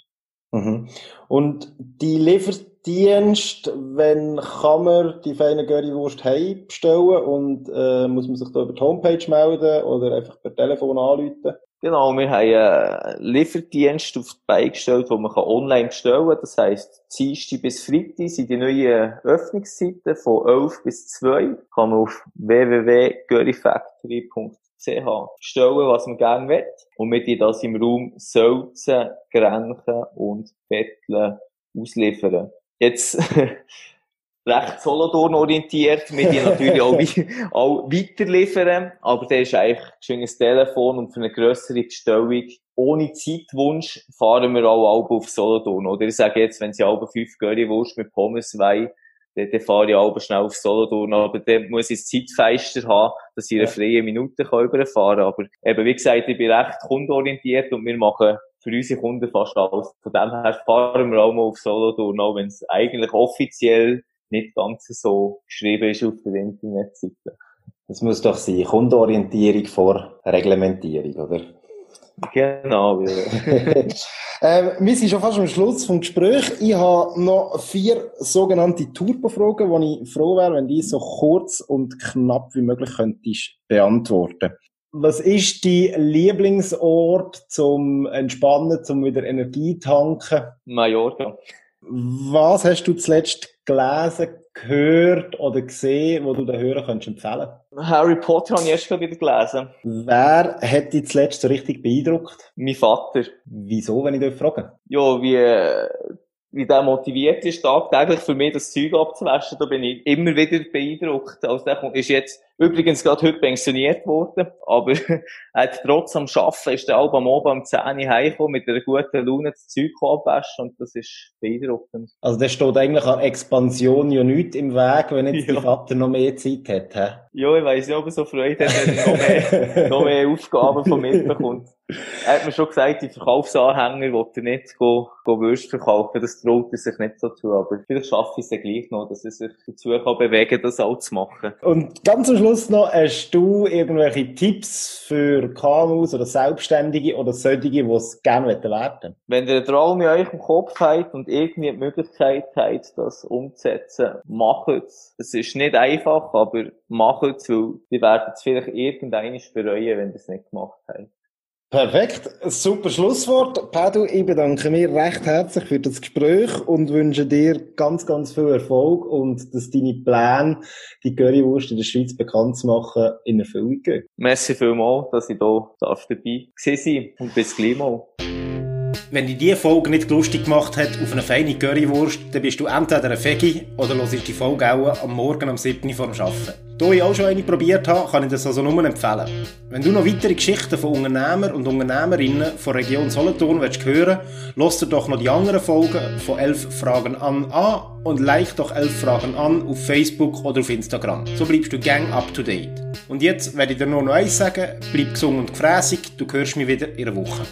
Mhm. Und die Lieferdienst, wenn kann man die feine Currywurst heim bestellen und äh, muss man sich da über die Homepage melden oder einfach per Telefon anrufen? Genau, wir haben einen Lieferdienst auf die Beine gestellt, wo man online bestellen kann. Das heisst, Dienstag bis Freitag sind die neuen Öffnungszeiten von 11 bis 2. Kann man auf www.curryfactory.ch bestellen, was man gerne will. Und wir die das im Raum Sölzen, Grenchen und Betteln ausliefern. Jetzt recht Solothurn orientiert, mit die natürlich auch, auch weiterliefern, aber der ist eigentlich ein schönes Telefon und für eine grössere Bestellung ohne Zeitwunsch fahren wir auch auf Solothurn, oder? Ich sage jetzt, wenn sie alle fünf Currywurst mit Pommes wollen, dann, dann fahre ich auch schnell auf Solothurn, aber dann muss ich das Zeitfenster haben, dass ich eine freie Minute überfahren kann. Aber eben, wie gesagt, ich bin recht kundenorientiert und wir machen für unsere Kunden fast alles. Von dem her fahren wir auch mal auf Solothurn, auch wenn es eigentlich offiziell nicht ganz so geschrieben ist auf der Internetseite. Das muss doch sein, Kundenorientierung vor Reglementierung, oder? Genau. Ähm, wir sind schon fast am Schluss vom Gespräch. Ich habe noch vier sogenannte Turbo-Fragen, wo ich froh wäre, wenn die so kurz und knapp wie möglich könntest beantworten. Was ist dein Lieblingsort zum Entspannen, zum wieder Energie tanken? Mallorca. Was hast du zuletzt gelesen, gehört oder gesehen, wo du den Hörern könntest empfehlen Harry Potter habe ich erst wieder gelesen. Wer hat dich zuletzt so richtig beeindruckt? Mein Vater. Wieso, wenn ich dich frage? Ja, wie, wie der motiviert ist, tagtäglich für mich das Zeug abzuwaschen, da bin ich immer wieder beeindruckt. Also der ist jetzt Übrigens gerade heute pensioniert worden, aber er hat trotz am Arbeiten, ist der Alba Moba am 10 Uhr heimgekommen, mit einer guten Laune das Zeug abwaschen und das ist beeindruckend. Also der steht eigentlich an Expansion ja nichts im Weg, wenn jetzt ja. dein Vater noch mehr Zeit hat, hä? Ja, ich weiss nicht, ob er so Freude hat, wenn er noch mehr, noch mehr Aufgaben von mir bekommt. Er hat mir schon gesagt, die Verkaufsanhänger will er nicht go, go Würst verkaufen. Das traut er sich nicht so zu. Aber vielleicht schaffe ich es ja gleich noch, dass er sich dazu kann bewegen das auch zu machen. Und ganz am Schluss noch, hast du irgendwelche Tipps für KMUs oder Selbstständige oder solche, die es gerne werden? Wenn ihr einen Traum in euch im Kopf habt und irgendwie die Möglichkeit habt, das umzusetzen, macht es. Es ist nicht einfach, aber macht es, weil ihr werdet es vielleicht irgendwann bereuen, wenn ihr es nicht gemacht habt. Perfekt, super Schlusswort. Pedro, ich bedanke mich recht herzlich für das Gespräch und wünsche dir ganz, ganz viel Erfolg und dass deine Pläne, die Currywurst in der Schweiz bekannt zu machen, in Erfüllung gehen. Merci vielmals, dass ich hier dabei sein und bis gleich mal. Wenn dich diese Folge nicht lustig gemacht hat auf eine feine Currywurst, dann bist du entweder ein Veggie oder hörst die Folge auch am Morgen am 7. vor dem Arbeiten. Da ich auch schon eine probiert habe, kann ich das also nur empfehlen. Wenn du noch weitere Geschichten von Unternehmern und Unternehmerinnen von Region Solothurn willst hören, lass dir doch noch die anderen Folgen von 11 Fragen an an und like doch 11 Fragen an auf Facebook oder auf Instagram. So bleibst du gang up to date. Und jetzt werde ich dir nur noch eins sagen, bleib gesund und gefräßig, du hörst mich wieder in einer Woche.